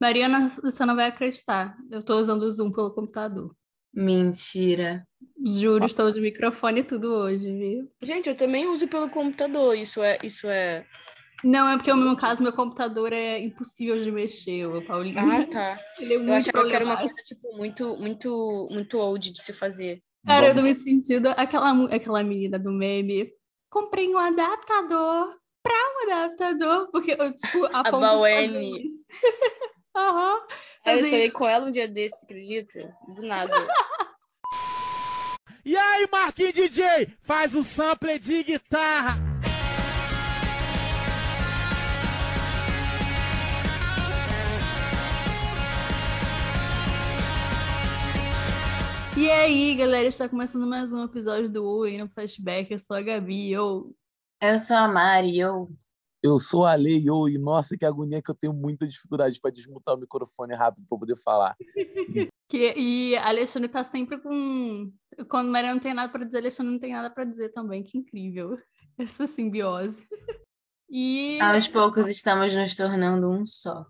Mariana, você não vai acreditar. Eu tô usando o Zoom pelo computador. Mentira. Juro, estou de microfone e tudo hoje, viu? Gente, eu também uso pelo computador. Isso é, isso é. Não, é porque no meu caso, meu computador é impossível de mexer, o Paulinho. Ah, tá. Ele é Eu muito achava que era uma coisa, tipo, muito, muito, muito old de se fazer. Cara, eu tô me sentindo aquela, aquela menina do meme. Comprei um adaptador pra um adaptador, porque eu, tipo, a, de Bauene. Aham. Aí eu sonhei com ela um dia desse, acredita? Do nada. E aí, Marquinhos DJ, faz o sample de guitarra. E aí, galera, está começando mais um episódio do Oi no Flashback. Eu sou a Gabi. Eu... Eu sou a Mari, eu. Eu sou a Lei yo, e nossa, que agonia que eu tenho muita dificuldade para desmutar o microfone rápido para poder falar. Que, e a Alexandre tá sempre com. Quando Maria não tem nada para dizer, a Alexandre não tem nada para dizer também. Que incrível. Essa simbiose. E, Aos poucos estamos nos tornando um só.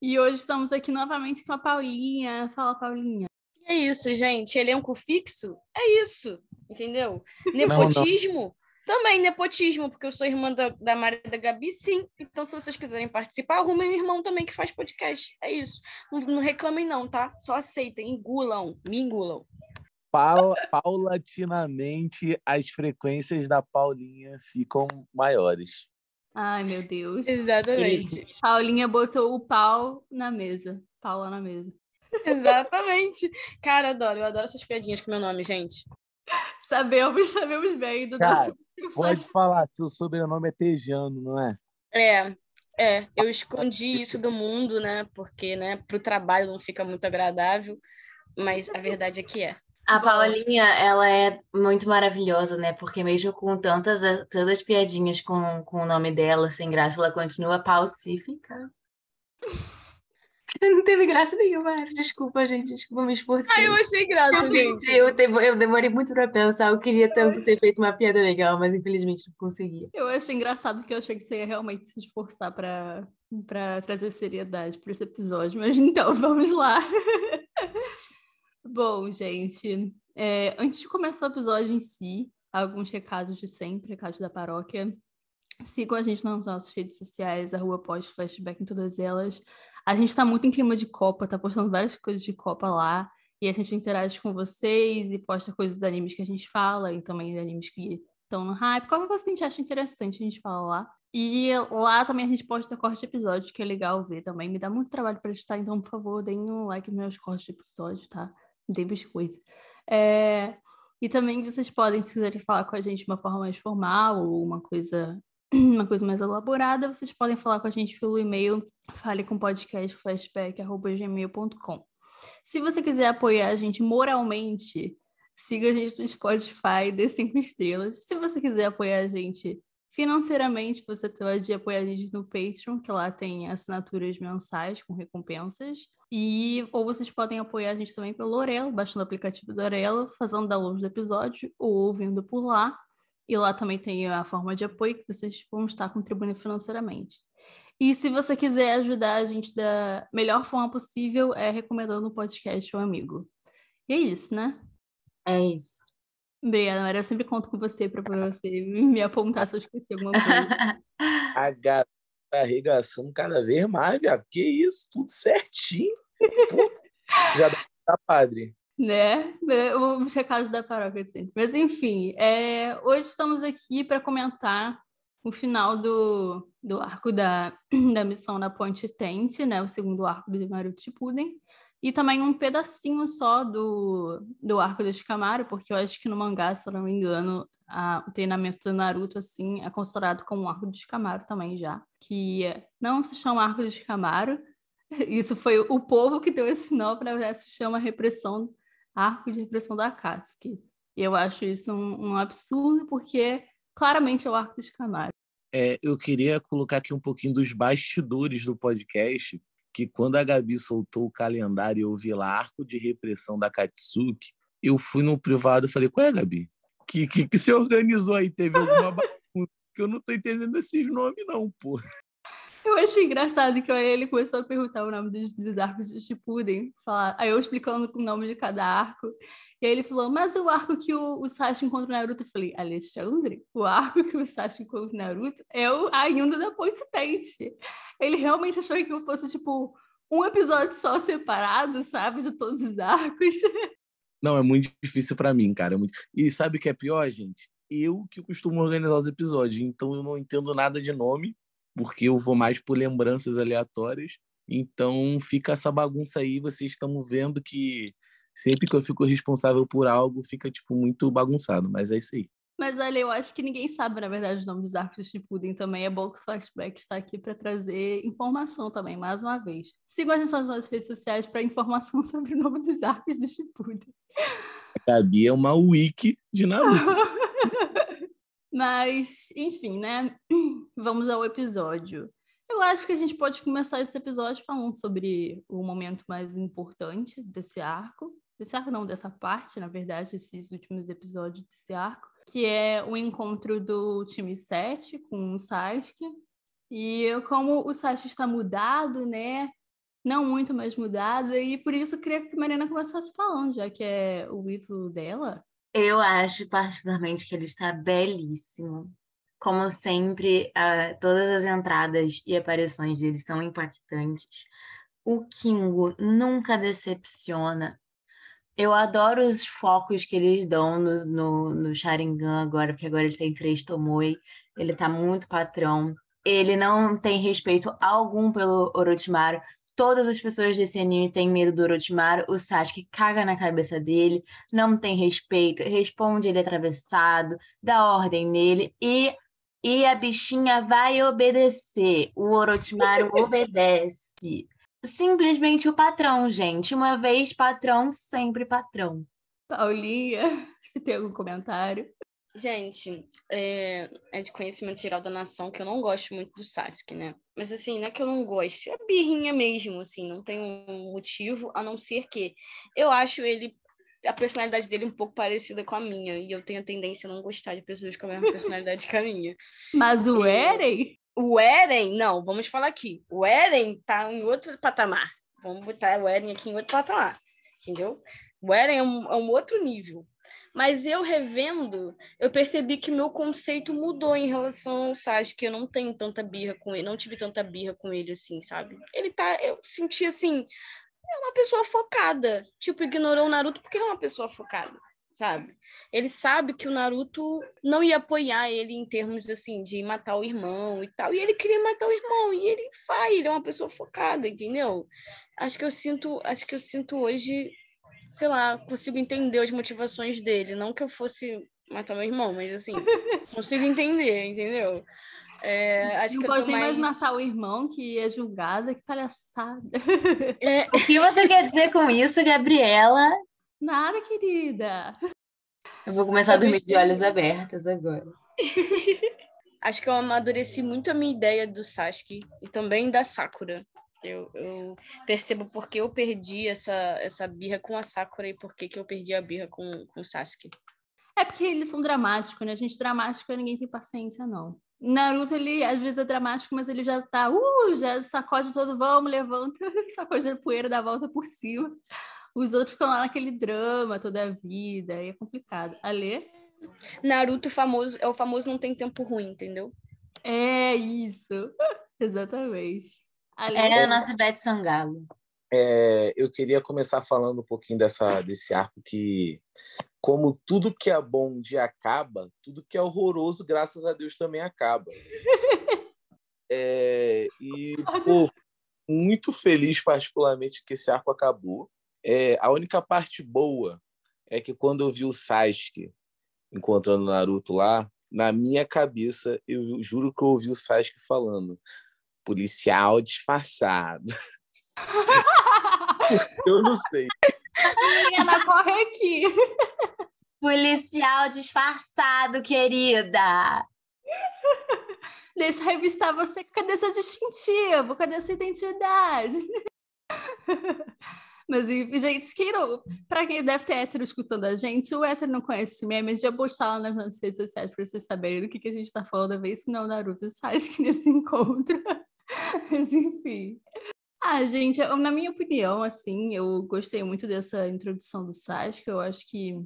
e hoje estamos aqui novamente com a Paulinha. Fala, Paulinha. é isso, gente. Elenco fixo é isso, entendeu? Nepotismo? Também nepotismo, porque eu sou irmã da, da Maria da Gabi, sim. Então, se vocês quiserem participar, arrumem um irmão também que faz podcast. É isso. Não, não reclamem, não, tá? Só aceitem, engulam, me engulam. Paula- paulatinamente, as frequências da Paulinha ficam maiores. Ai, meu Deus. Exatamente. Paulinha botou o pau na mesa. Paula na mesa. Exatamente. Cara, adoro. Eu adoro essas piadinhas com meu nome, gente. Sabemos, sabemos bem do Cara, nosso. Pode falar, seu sobrenome é Tejano, não é? É, é. Eu escondi isso do mundo, né? Porque, né, pro trabalho não fica muito agradável. Mas a verdade é que é. A. Paulinha, ela é muito maravilhosa, né? Porque mesmo com tantas, tantas piadinhas com, com o nome dela, sem graça, ela continua pacífica. Não teve graça nenhuma. Desculpa, gente. Desculpa me esforçar. Ai, eu achei graça, Eu, gente. eu, eu demorei muito pra pensar. Eu queria tanto ter feito uma piada legal, mas infelizmente não consegui. Eu achei engraçado porque eu achei que você ia realmente se esforçar para para trazer seriedade para esse episódio, mas então vamos lá. Bom, gente, é, antes de começar o episódio em si, alguns recados de sempre, recados da paróquia. Sigam a gente nas nossas redes sociais, a rua pós flashback em todas elas. A gente tá muito em clima de Copa, tá postando várias coisas de Copa lá. E a gente interage com vocês e posta coisas dos animes que a gente fala, e também de animes que estão no hype. Qualquer coisa que a gente acha interessante, a gente fala lá. E lá também a gente posta corte de episódio, que é legal ver também. Me dá muito trabalho para editar, então, por favor, deem um like nos meus cortes de episódio, tá? Me deem biscoito. É... E também vocês podem, se quiserem falar com a gente de uma forma mais formal ou uma coisa, uma coisa mais elaborada, vocês podem falar com a gente pelo e-mail falecompodcastflashback.gmail.com. Se você quiser apoiar a gente moralmente, siga a gente no Spotify, dê cinco estrelas. Se você quiser apoiar a gente financeiramente, você pode apoiar a gente no Patreon, que lá tem assinaturas mensais com recompensas. E ou vocês podem apoiar a gente também pelo Orelo, baixando o aplicativo do Orelo, fazendo download do episódio ou ouvindo por lá. E lá também tem a forma de apoio que vocês vão estar contribuindo financeiramente. E se você quiser ajudar a gente da melhor forma possível, é recomendando o podcast ao amigo. E é isso, né? É isso. Obrigada, Maria. Eu sempre conto com você para você me apontar se eu esqueci alguma coisa. A gata tá arregaçando cada vez mais, viado. Que isso? Tudo certinho. Pô, já dá pra padre. Né? Os recados da paróquia sempre. Mas enfim, é, hoje estamos aqui para comentar o final do, do arco da, da missão na Ponte Tente, né? O segundo arco do Maruto Shippuden. E também um pedacinho só do, do arco do Shikamaru, porque eu acho que no mangá, se eu não me engano, a- o treinamento do Naruto, assim, é considerado como um arco do Shikamaru também já. Que não se chama arco do Shikamaru. Isso foi o povo que deu esse nome, na verdade, se chama repressão arco de repressão da Akatsuki. E eu acho isso um, um absurdo, porque claramente é o arco do Shikamaru. É, eu queria colocar aqui um pouquinho dos bastidores do podcast, que quando a Gabi soltou o calendário e eu vi lá arco de repressão da Katsuki, eu fui no privado e falei, qual é, Gabi? Que, que, que você organizou aí? Teve alguma bagunça? Que eu não tô entendendo esses nomes, não, pô. Eu achei engraçado que ele começou a perguntar o nome dos, dos arcos de Shippuden, falar, aí eu explicando o nome de cada arco, e aí ele falou, mas o arco que o, o encontra o Naruto, eu falei, Alexandre, o arco que o Sasuke encontra o Naruto é o ainda da Ponte Tente. Ele realmente achou que fosse, tipo, um episódio só separado, sabe, de todos os arcos. Não, é muito difícil para mim, cara. É muito... E sabe o que é pior, gente? Eu que costumo organizar os episódios, então eu não entendo nada de nome, porque eu vou mais por lembranças aleatórias. Então fica essa bagunça aí, vocês estão vendo que sempre que eu fico responsável por algo, fica tipo muito bagunçado, mas é isso aí. Mas olha, eu acho que ninguém sabe, na verdade, o nome dos arcos de Shippuden também. É bom que o Flashback está aqui para trazer informação também, mais uma vez. Sigam a gente nas nossas redes sociais para informação sobre o nome dos arcos de Shippuden. A Gabi é uma wiki de Naruto. Mas, enfim, né? Vamos ao episódio. Eu acho que a gente pode começar esse episódio falando sobre o momento mais importante desse arco. Desse arco não, dessa parte, na verdade, esses últimos episódios desse arco que é o encontro do time 7 com o Sasuke. E como o Sasuke está mudado, né? Não muito mais mudado, e por isso eu queria que a Marina começasse falando, já que é o ídolo dela. Eu acho particularmente que ele está belíssimo. Como sempre, uh, todas as entradas e aparições dele são impactantes. O Kingo nunca decepciona. Eu adoro os focos que eles dão no, no, no Sharingan agora, porque agora ele tem três Tomoe, ele tá muito patrão. Ele não tem respeito algum pelo Orochimaru. Todas as pessoas desse anime têm medo do Orochimaru. O Sasuke caga na cabeça dele, não tem respeito, responde ele atravessado, dá ordem nele e, e a bichinha vai obedecer. O Orochimaru obedece simplesmente o patrão, gente. Uma vez patrão, sempre patrão. Paulinha, você tem algum comentário? Gente, é, é, de conhecimento geral da nação que eu não gosto muito do Sasuke, né? Mas assim, não é que eu não gosto, é birrinha mesmo, assim, não tem um motivo, a não ser que eu acho ele, a personalidade dele um pouco parecida com a minha, e eu tenho a tendência a não gostar de pessoas com a mesma personalidade que a minha. Mas o Eren? O Eren, não, vamos falar aqui. O Eren tá em outro patamar. Vamos botar o Eren aqui em outro patamar, entendeu? O Eren é um, é um outro nível. Mas eu revendo, eu percebi que meu conceito mudou em relação ao Sasuke. Eu não tenho tanta birra com ele, não tive tanta birra com ele, assim, sabe? Ele tá. Eu senti assim. É uma pessoa focada. Tipo, ignorou o Naruto porque ele é uma pessoa focada sabe? Ele sabe que o Naruto não ia apoiar ele em termos assim de matar o irmão e tal, e ele queria matar o irmão e ele faz, ele é uma pessoa focada, entendeu? Acho que eu sinto, acho que eu sinto hoje, sei lá, consigo entender as motivações dele, não que eu fosse matar meu irmão, mas assim, consigo entender, entendeu? É, acho não que pode nem mais... mais matar o irmão que é julgada, que palhaçada. É... O que você quer dizer com isso, Gabriela? Nada, querida. Eu vou começar a dormir de olhos abertos agora. Acho que eu amadureci muito a minha ideia do Sasuke e também da Sakura. Eu, eu percebo porque eu perdi essa, essa birra com a Sakura e por que eu perdi a birra com, com o Sasuke. É porque eles são dramáticos, né? A gente dramático, ninguém tem paciência, não. Naruto, ele às vezes é dramático, mas ele já tá, uh, já sacode todo, vamos, levanta, sacode a poeira, dá a volta por cima. Os outros ficam lá naquele drama toda a vida, aí é complicado. Alê? Naruto famoso, é o famoso não tem tempo ruim, entendeu? É isso. Exatamente. Alê? É a nossa Beth Sangalo. É, eu queria começar falando um pouquinho dessa, desse arco que, como tudo que é bom um dia acaba, tudo que é horroroso, graças a Deus, também acaba. É, e, pô, muito feliz, particularmente, que esse arco acabou. É, a única parte boa é que quando eu vi o Sasuke encontrando o Naruto lá, na minha cabeça, eu juro que eu ouvi o Sasuke falando policial disfarçado. eu não sei. Ela corre aqui. Policial disfarçado, querida. Deixa eu revistar você. Cadê seu distintivo? Cadê sua identidade? Mas, gente, quem não, pra quem deve ter hétero escutando a gente, se o hétero não conhece esse meme, já postar lá nas nossas redes sociais pra vocês saberem do que, que a gente tá falando, ver se não Naruto e Sasuke nesse encontro. Mas enfim. Ah, gente, eu- na minha opinião, assim, eu gostei muito dessa introdução do Sasuke. Eu acho que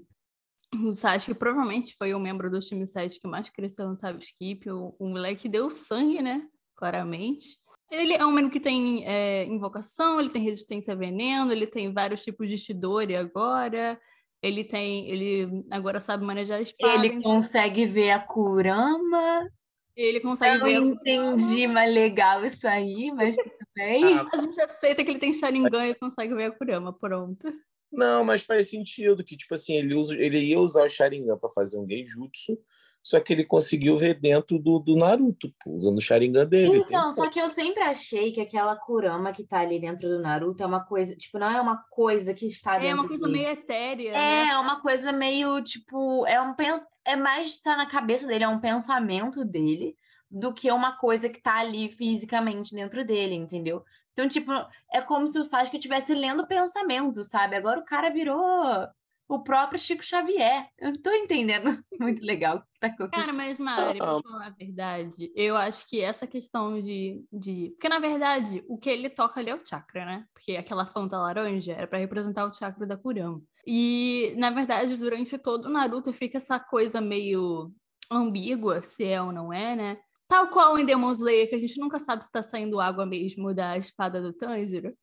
o Sasuke provavelmente foi o membro do time 7 que mais cresceu no Time Skip. O, o moleque deu sangue, né? Claramente. Ele é um menino que tem é, invocação, ele tem resistência a veneno, ele tem vários tipos de Shidori agora. Ele tem. Ele agora sabe manejar a espada. Ele então consegue ver a Kurama. ele consegue Eu ver. não entendi, mas legal isso aí, mas tudo bem. Ah, A gente aceita que ele tem Sharingan e consegue ver a Kurama, pronto. Não, mas faz sentido que, tipo assim, ele, usa, ele ia usar o Sharingan pra fazer um genjutsu, só que ele conseguiu ver dentro do, do Naruto, pô, usando o Sharingan dele. Então, só que eu sempre achei que aquela Kurama que tá ali dentro do Naruto é uma coisa, tipo, não é uma coisa que está dentro É uma coisa dele. meio etérea, né? É, uma coisa meio, tipo, é um pens... é mais tá na cabeça dele, é um pensamento dele, do que uma coisa que tá ali fisicamente dentro dele, entendeu? Então, tipo, é como se o Sasuke estivesse lendo pensamento, sabe? Agora o cara virou o próprio Chico Xavier. Eu não tô entendendo muito legal o que tá acontecendo. Cara, mas Mari, pra falar a verdade, eu acho que essa questão de, de. Porque, na verdade, o que ele toca ali é o chakra, né? Porque aquela fonte laranja era pra representar o chakra da Kurama. E, na verdade, durante todo o Naruto fica essa coisa meio ambígua, se é ou não é, né? Tal qual em Demon Slayer, que a gente nunca sabe se tá saindo água mesmo da espada do Tanjiro.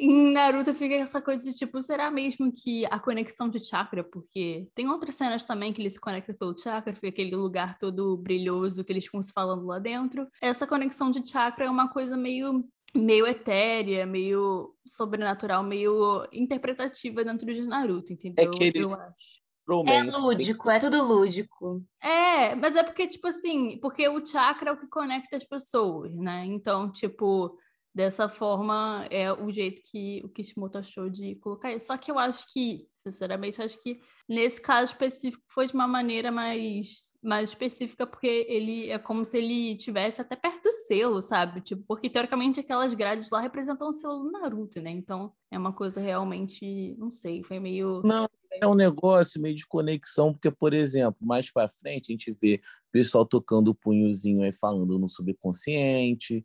Em Naruto fica essa coisa de tipo, será mesmo que a conexão de chakra? Porque tem outras cenas também que ele se conecta pelo chakra, fica aquele lugar todo brilhoso que eles ficam se falando lá dentro. Essa conexão de chakra é uma coisa meio meio etérea, meio sobrenatural, meio interpretativa dentro de Naruto, entendeu? que ele- Eu acho. É Romance. lúdico, é tudo lúdico. É, mas é porque, tipo assim, porque o chakra é o que conecta as pessoas, né? Então, tipo, dessa forma é o jeito que o Kishimoto achou de colocar isso. Só que eu acho que, sinceramente, acho que nesse caso específico foi de uma maneira mais, mais específica, porque ele é como se ele tivesse até perto do selo, sabe? Tipo, porque teoricamente aquelas grades lá representam o selo do Naruto, né? Então é uma coisa realmente, não sei, foi meio. Não, é um negócio meio de conexão, porque, por exemplo, mais pra frente a gente vê o pessoal tocando o punhozinho aí falando no subconsciente,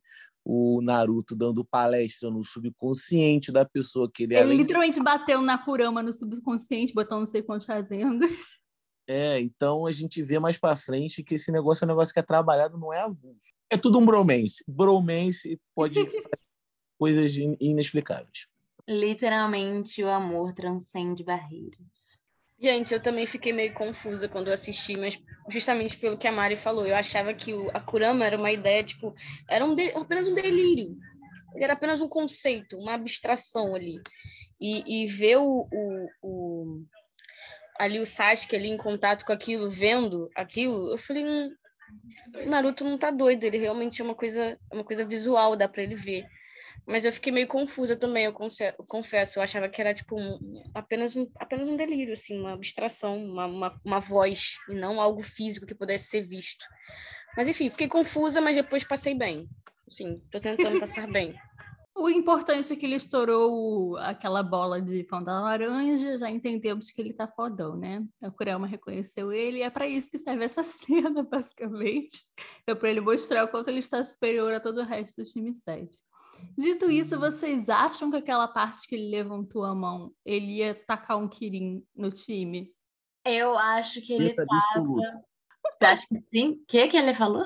o Naruto dando palestra no subconsciente da pessoa que ele, Ele além literalmente bateu na Kurama no subconsciente, botando não sei quantas agendas. É, então a gente vê mais pra frente que esse negócio é um negócio que é trabalhado, não é avulso. É tudo um bromance. Bromance pode fazer coisas in- inexplicáveis. Literalmente, o amor transcende barreiras. Gente, eu também fiquei meio confusa quando eu assisti, mas justamente pelo que a Mari falou, eu achava que o, a Kurama era uma ideia, tipo, era um de- apenas um delírio. Ele era apenas um conceito, uma abstração ali. E, e ver o, o, o- ali o Sasuke ali em contato com aquilo, vendo aquilo, eu falei, hum, o Naruto não tá doido, ele realmente é uma coisa, é uma coisa visual, dá pra ele ver. Mas eu fiquei meio confusa também, eu confesso. Eu achava que era tipo um- apenas, um, apenas um delírio, assim, uma abstração, uma, uma, uma voz, e não algo físico que pudesse ser visto. Mas enfim, fiquei confusa, mas depois passei bem. Sim, tô tentando passar bem. O importante é que ele estourou aquela bola de fonte laranja, já entendemos que ele tá fodão, né? A Kurama reconheceu ele e é pra isso que serve essa cena, basicamente. É pra ele mostrar o quanto ele está superior a todo o resto do time 7. Dito isso, vocês acham que aquela parte que ele levantou a mão, ele ia tacar um Kirin no time? Eu acho que ele Certeza tava. Eu acho que sim. O que que ele falou?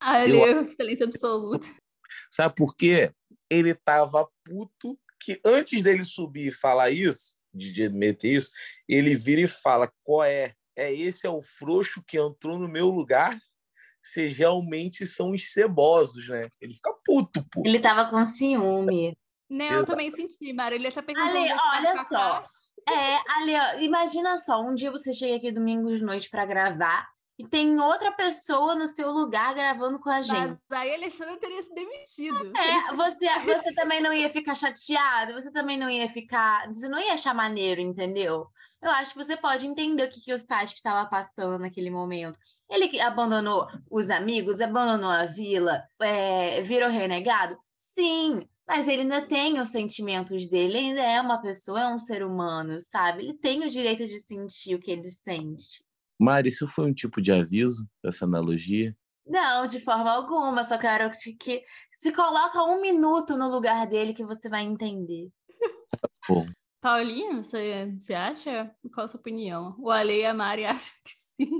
Ah, ele é excelência absoluta. Sabe por quê? Ele tava puto que antes dele subir e falar isso, de de meter isso, ele vira e fala: qual é? É esse é o frouxo que entrou no meu lugar? Vocês realmente são os cebosos, né? Ele fica puto, pô. Ele tava com ciúme. Né, eu também senti, Mara. Ele até perguntou Ale, tá olha só. É, ali, ó, imagina só, um dia você chega aqui domingo de noite pra gravar e tem outra pessoa no seu lugar gravando com a gente. Mas aí Alexandre teria se demitido. É, você, você também não ia ficar chateado, você também não ia ficar. Você não ia achar maneiro, entendeu? Eu acho que você pode entender o que, que o Sasuke estava passando naquele momento. Ele abandonou os amigos, abandonou a vila, é, virou renegado? Sim, mas ele ainda tem os sentimentos dele, ele ainda é uma pessoa, é um ser humano, sabe? Ele tem o direito de sentir o que ele sente. Mari, isso foi um tipo de aviso, essa analogia? Não, de forma alguma. Só quero que- que se coloca um minuto no lugar dele que você vai entender. Bom, Paulinha, você, você acha? Qual a sua opinião? O Ale e a Mari acham que sim.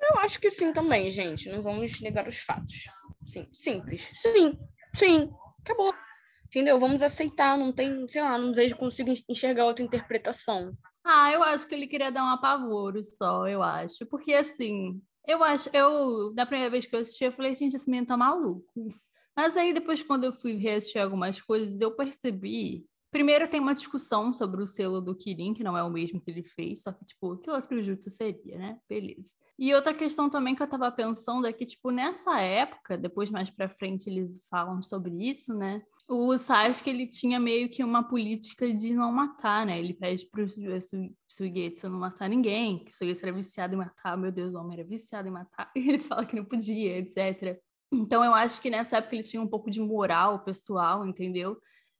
Eu acho que sim também, gente. Não vamos negar os fatos. Sim, simples. Sim, sim. Acabou. Entendeu? Vamos aceitar. Não tem, sei lá, não vejo, consigo enxergar outra interpretação. Ah, eu acho que ele queria dar um apavoro só, eu acho. Porque assim, eu acho, eu, da primeira vez que eu assisti, eu falei, gente, esse menino tá maluco. Mas aí depois, quando eu fui reassistir algumas coisas, eu percebi. Primeiro tem uma discussão sobre o selo do Kirin, que não é o mesmo que ele fez, só que, tipo, que outro jutsu seria, né? Beleza. E outra questão também que eu tava pensando é que, tipo, nessa época, depois mais pra frente eles falam sobre isso, né? O Sasuke, ele tinha meio que uma política de não matar, né? Ele pede pro Su- Suigetsu não matar ninguém, que o Suigetsu era viciado em matar, meu Deus, o homem era viciado em matar, e ele fala que não podia, etc. Então eu acho que nessa época ele tinha um pouco de moral pessoal, entendeu?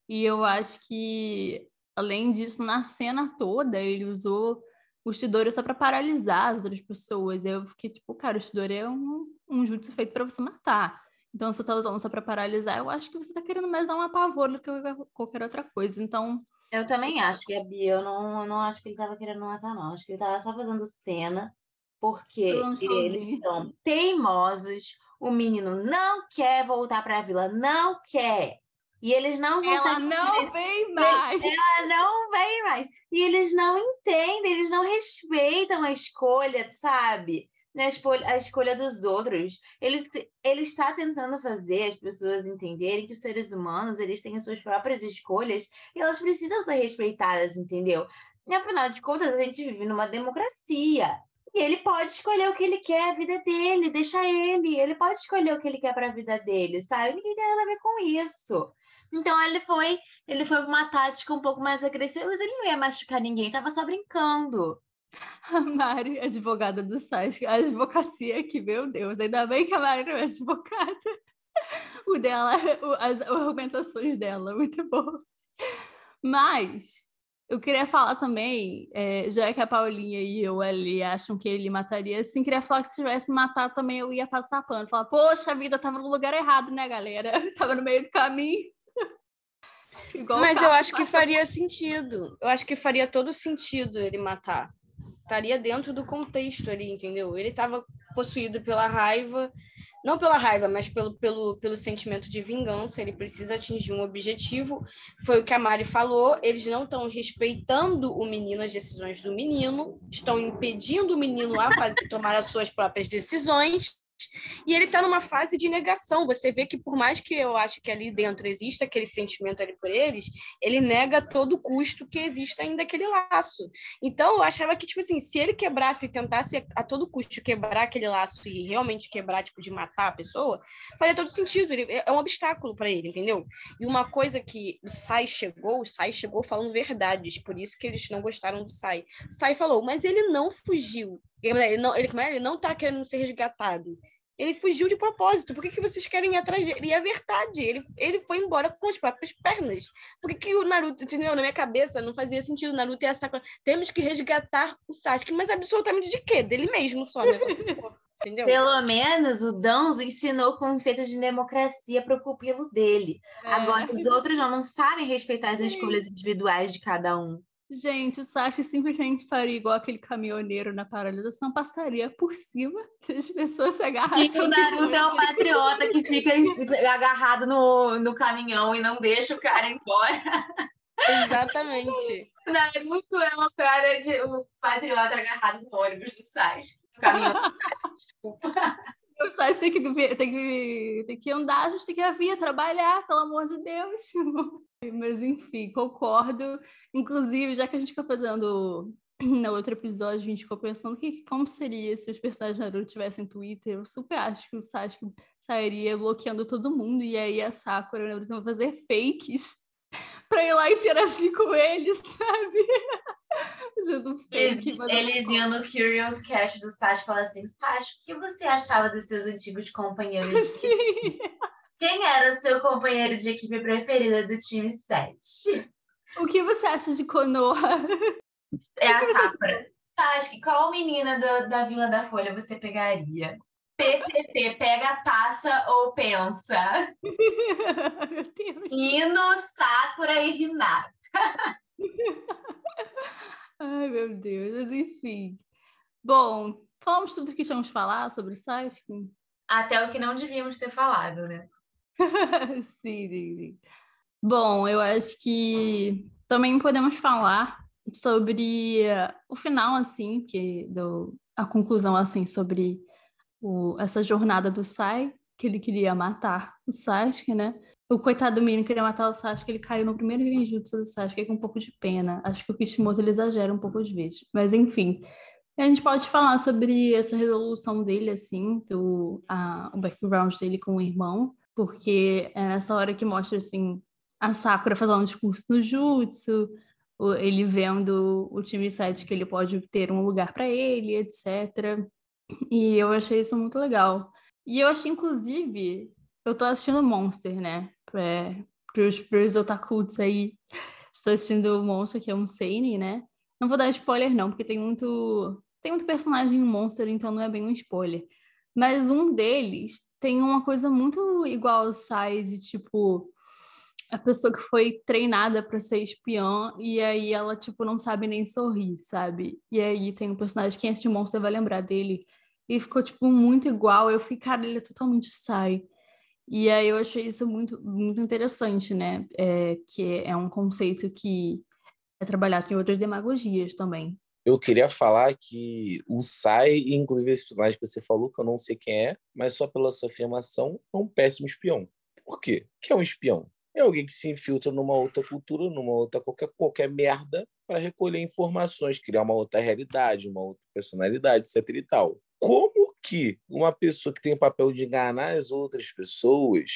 E eu acho que, além disso, na cena toda, ele usou o Chidori só pra paralisar as outras pessoas. Eu fiquei tipo, cara, o Chidori é um, um jutsu feito pra você matar. Então, se você tá usando só pra paralisar, eu acho que você tá querendo mais dar um apavoro do que qualquer outra coisa. Então, Eu também acho, Gabi. Eu não, eu não acho que ele tava querendo matar, não. Acho que ele tava só fazendo cena porque eles são teimosos. O menino não quer voltar pra vila, não quer. E eles não ela não vem mais. Ela não vem mais. E eles não entendem, eles não respeitam a escolha, sabe? Né, A escolha, a escolha dos outros. Eles, ele está tentando fazer as pessoas entenderem que os seres humanos eles têm as suas próprias escolhas e elas precisam ser respeitadas, entendeu? E afinal de contas, a gente vive numa democracia. E ele pode escolher o que ele quer, a vida dele, deixa ele. Ele pode escolher o que ele quer para a vida dele, sabe? Ninguém tem nada a ver com isso. Então ele foi ele foi uma tática um pouco mais agressiva, mas ele não ia machucar ninguém, tava só brincando. A Mari, advogada do Sasuke, a advocacia aqui, meu Deus, ainda bem que a Mari não é advogada. O dela, o- as argumentações dela, muito bom. Mas eu queria falar também, é, já que a Paulinha e eu ali acham que ele mataria, assim, queria falar que se tivesse matado também eu ia passar pano. Falar, poxa vida, tava no lugar errado, né, galera? Tava no meio do caminho. Igual Mas eu carro acho que faria sentido. Eu acho que faria todo sentido ele matar. Estaria dentro do contexto ali, entendeu? Ele estava possuído pela raiva, não pela raiva, mas pelo, pelo, pelo sentimento de vingança. Ele precisa atingir um objetivo. Foi o que a Mari falou. Eles não estão respeitando o menino, as decisões do menino, estão impedindo o menino a fazer, tomar as suas próprias decisões. E ele está numa fase de negação. Você vê que, por mais que eu acho que ali dentro exista aquele sentimento ali por eles, ele nega todo custo que exista ainda aquele laço. Então, eu achava que, tipo assim, se ele quebrasse e tentasse a todo custo quebrar aquele laço e realmente quebrar, tipo, de matar a pessoa, faria todo sentido. Ele, é um obstáculo para ele, entendeu? E uma coisa que o Sai chegou, o Sai chegou falando verdades, por isso que eles não gostaram do Sai. O Sai falou, mas ele não fugiu. Ele não, ele, é? ele não tá querendo ser resgatado. Ele fugiu de propósito. Por que, que vocês querem ir atrás dele? E é verdade, ele, ele foi embora com as próprias pernas. Por que, que o Naruto, entendeu? Na minha cabeça não fazia sentido o Naruto e a Sakura. Temos que resgatar o Sasuke, mas absolutamente de quê? Dele mesmo só, né? Só entendeu? Pelo menos o Danzo ensinou o conceito de democracia para o pupilo dele. É. Agora os outros não, não sabem respeitar as escolhas individuais de cada um. Gente, o Sasuke simplesmente faria igual aquele caminhoneiro na paralisação, passaria por cima das pessoas se E agarrassem. o Naruto é o patriota que fica agarrado no, no caminhão e não deixa o cara embora. Exatamente. O Naruto é o cara que o patriota agarrado no ônibus do Sasuke. No caminhão do Sasuke, desculpa. O Sasuke tem que, tem, que, tem que andar, a via, trabalhar, pelo amor de Deus. Mas enfim, concordo. Inclusive, já que a gente ficou fazendo no outro episódio, a gente ficou pensando que como seria se os personagens de Naruto tivessem Twitter. Eu super acho que o Sasuke sairia bloqueando todo mundo e aí a Sakura e o Naruto vão fazer fakes pra ir lá interagir com eles, sabe? Fazendo fake. Eles, iam no Curious Cat do Sasuke e falavam assim, Sasuke, o que você achava dos seus antigos companheiros? Sim. Era o seu companheiro de equipe preferida do time 7? O que você acha de Konoha? É a Sakura. Sasuke, qual menina do- da Vila da Folha você pegaria? PPP, pega, passa ou pensa. Meu Deus. Hino, Sakura e Hinata. Ai, meu Deus. Mas enfim. Bom, falamos tudo que tínhamos falar sobre o Sasuke? Até o que não devíamos ter falado, né? sim, sim, sim. Bom, eu acho que também podemos falar sobre uh, o final, assim, que do, a conclusão, assim, sobre o, essa jornada do Sai, que ele queria matar o Sasuke, né? O coitado do menino queria matar o Sasuke, ele caiu no primeiro genjutsu do Sasuke com um pouco de pena. Acho que o Kishimoto ele exagera um pouco às vezes. Mas enfim, a gente pode falar sobre essa resolução dele, assim, do a, o background dele com o irmão, porque é nessa hora que mostra, assim, a Sakura fazendo um discurso no Jutsu, ele vendo o time 7 que ele pode ter um lugar para ele, etc. E eu achei isso muito legal. E eu achei, inclusive, eu tô assistindo Monster, né? É, pros, pros otakuts aí. Estou assistindo Monster, que é um seinen, né? Não vou dar spoiler, não, porque tem muito, tem muito personagem em Monster, então não é bem um spoiler. Mas um deles tem uma coisa muito igual Sai, de tipo, a pessoa que foi treinada para ser espiã e aí ela tipo não sabe nem sorrir, sabe? E aí tem um personagem que de Monster vai lembrar dele e ficou tipo muito igual. Eu fiquei, cara, ele é totalmente sai. E aí eu achei isso muito muito interessante, né? É, que é um conceito que é trabalhado em outras demagogias também. Eu queria falar que o Sai, inclusive esse personagem que você falou, que eu não sei quem é, mas só pela sua afirmação, é um péssimo espião. Por quê? O que é um espião? é alguém que se infiltra numa outra cultura, numa outra qualquer, qualquer merda, para recolher informações, criar uma outra realidade, uma outra personalidade, etc e tal. Como que uma pessoa que tem o papel de enganar as outras pessoas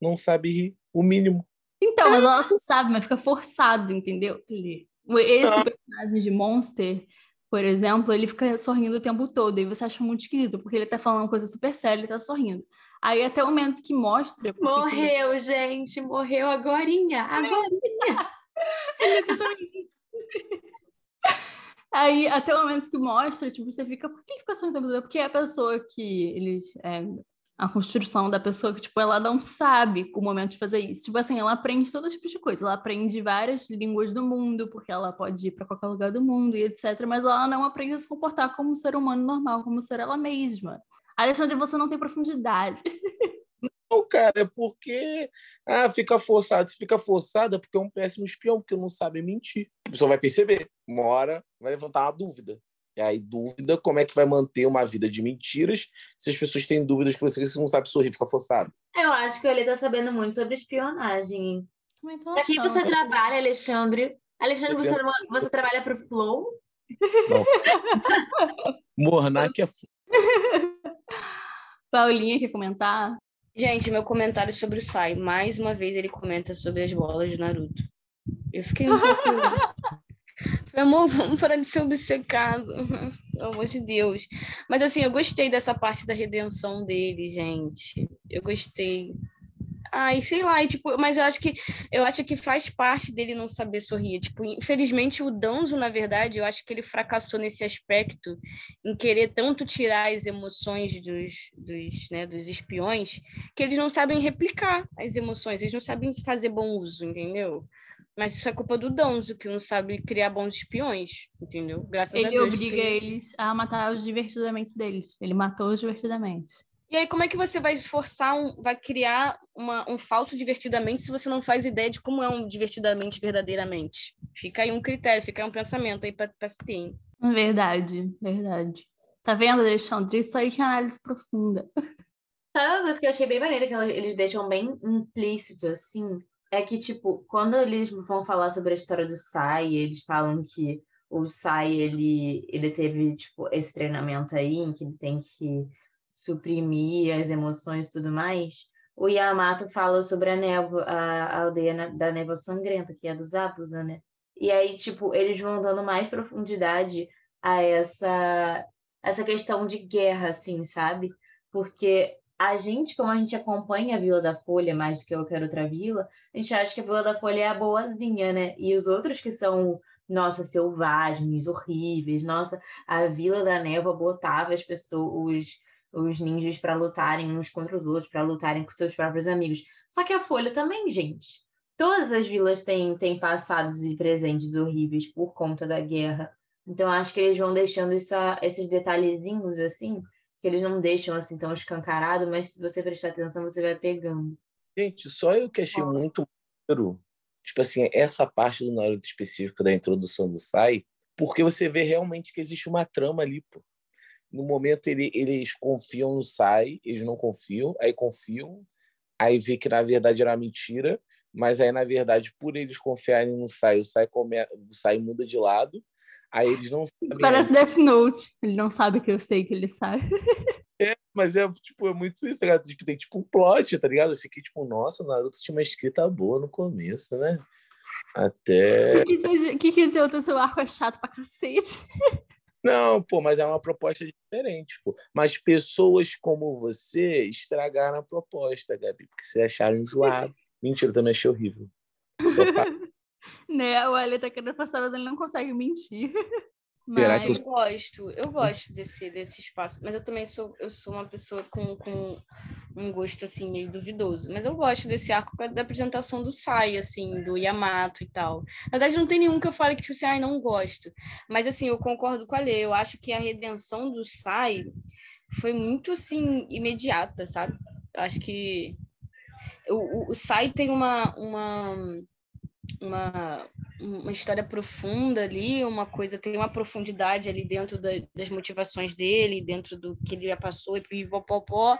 não sabe rir? O mínimo. Então, mas ela sabe, mas fica forçado, entendeu? Esse personagem de Monster, por exemplo, ele fica sorrindo o tempo todo, e você acha muito esquisito, porque ele tá falando uma coisa super séria, ele tá sorrindo. Aí até o momento que mostra. Morreu, que... gente, morreu agorinha, agorinha. Aí até o momento que mostra, tipo, você fica, por que ele fica sorrindo? Porque é a pessoa que eles. É, a construção da pessoa que, tipo, ela não sabe o momento de fazer isso. Tipo assim, ela aprende todo tipo de coisa. Ela aprende várias línguas do mundo, porque ela pode ir para qualquer lugar do mundo e etc. Mas ela não aprende a se comportar como um ser humano normal, como ser ela mesma. Alexandre, você não tem profundidade. Não, cara, é porque ah, fica forçado. Se fica forçado é porque é um péssimo espião, porque não sabe mentir. A pessoa vai perceber. Uma hora vai levantar uma dúvida. E aí, dúvida, como é que vai manter uma vida de mentiras se as pessoas têm dúvidas que você, você não sabe sorrir, fica forçado? Eu acho que ele tá sabendo muito sobre espionagem. Pra que você trabalha, Alexandre? Alexandre, você, não, você trabalha pro Flow? Não. Mornac é Paulinha quer comentar? Gente, meu comentário sobre o Sai. Mais uma vez ele comenta sobre as bolas de Naruto. Eu fiquei um pouco. Meu amor, vamos parar de ser obcecado. Pelo amor de Deus. Mas assim, eu gostei dessa parte da redenção dele, gente. Eu gostei. Ai, sei lá, e, tipo, mas eu acho que eu acho que faz parte dele não saber sorrir. Tipo, infelizmente o Danzo, na verdade, eu acho que ele fracassou nesse aspecto em querer tanto tirar as emoções dos, dos, né, dos espiões, que eles não sabem replicar as emoções, eles não sabem fazer bom uso, entendeu? Mas isso é culpa do Danzo, que não sabe criar bons espiões, entendeu? Graças ele a Deus. Ele obriga porque... eles a matar os divertidamente deles. Ele matou os divertidamente. E aí, como é que você vai esforçar, um, vai criar uma, um falso divertidamente se você não faz ideia de como é um divertidamente verdadeiramente? Fica aí um critério, fica aí um pensamento aí para se ter. Verdade, verdade. Tá vendo, Alexandre? Isso aí que é análise profunda. Sabe uma coisa que eu achei bem maneira, que eles deixam bem implícito, assim? É que, tipo, quando eles vão falar sobre a história do Sai, eles falam que o Sai, ele, ele teve, tipo, esse treinamento aí, em que ele tem que suprimir as emoções e tudo mais, o Yamato fala sobre a névoa, a, aldeia da névoa sangrenta, que é dos Zabuza, né? E aí, tipo, eles vão dando mais profundidade a essa, essa questão de guerra, assim, sabe? Porque a gente, como a gente acompanha a Vila da Folha mais do que qualquer outra vila, a gente acha que a Vila da Folha é a boazinha, né? E os outros que são, nossa, selvagens, horríveis, nossa, a Vila da Névoa botava as pessoas, os, os ninjas para lutarem uns contra os outros, para lutarem com seus próprios amigos. Só que a Folha também, gente. Todas as vilas têm, têm passados e presentes horríveis por conta da guerra. Então, acho que eles vão deixando essa, esses detalhezinhos assim, que eles não deixam assim tão escancarado, mas se você prestar atenção, você vai pegando. Gente, só eu que achei muito maneiro, tipo assim, essa parte do Naruto específico da introdução do Sai, porque você vê realmente que existe uma trama ali, pô. No momento ele, eles confiam no Sai, eles não confiam, aí confiam, aí vê que na verdade era mentira, mas aí na verdade por eles confiarem no Sai, o Sai, come... o Sai muda de lado, Aí eles não sabem. Parece Death Note. Ele não sabe que eu sei que ele sabe. É, mas é, tipo, é muito isso, tá ligado? Tipo, tem tipo um plot, tá ligado? Eu fiquei tipo, nossa, Naruto tinha uma escrita boa no começo, né? Até. O que, que, que adianta seu arco é chato pra cacete? Não, pô, mas é uma proposta diferente, pô. Mas pessoas como você estragaram a proposta, Gabi, porque vocês acharam enjoado. Mentira, eu também achei horrível. Só pra... né? O Ali tá querendo passar, mas ele não consegue mentir. Mas... Eu gosto, eu gosto desse, desse espaço, mas eu também sou, eu sou uma pessoa com, com um gosto assim meio duvidoso. Mas eu gosto desse arco da apresentação do Sai, assim, do Yamato e tal. Na verdade, não tem nenhum que eu fale que tipo assim, ai, não gosto. Mas assim, eu concordo com a Lê, eu acho que a redenção do Sai foi muito assim imediata, sabe? Eu acho que o, o, o Sai tem uma, uma uma, uma história profunda ali, uma coisa, tem uma profundidade ali dentro da, das motivações dele, dentro do que ele já passou e pipopopó,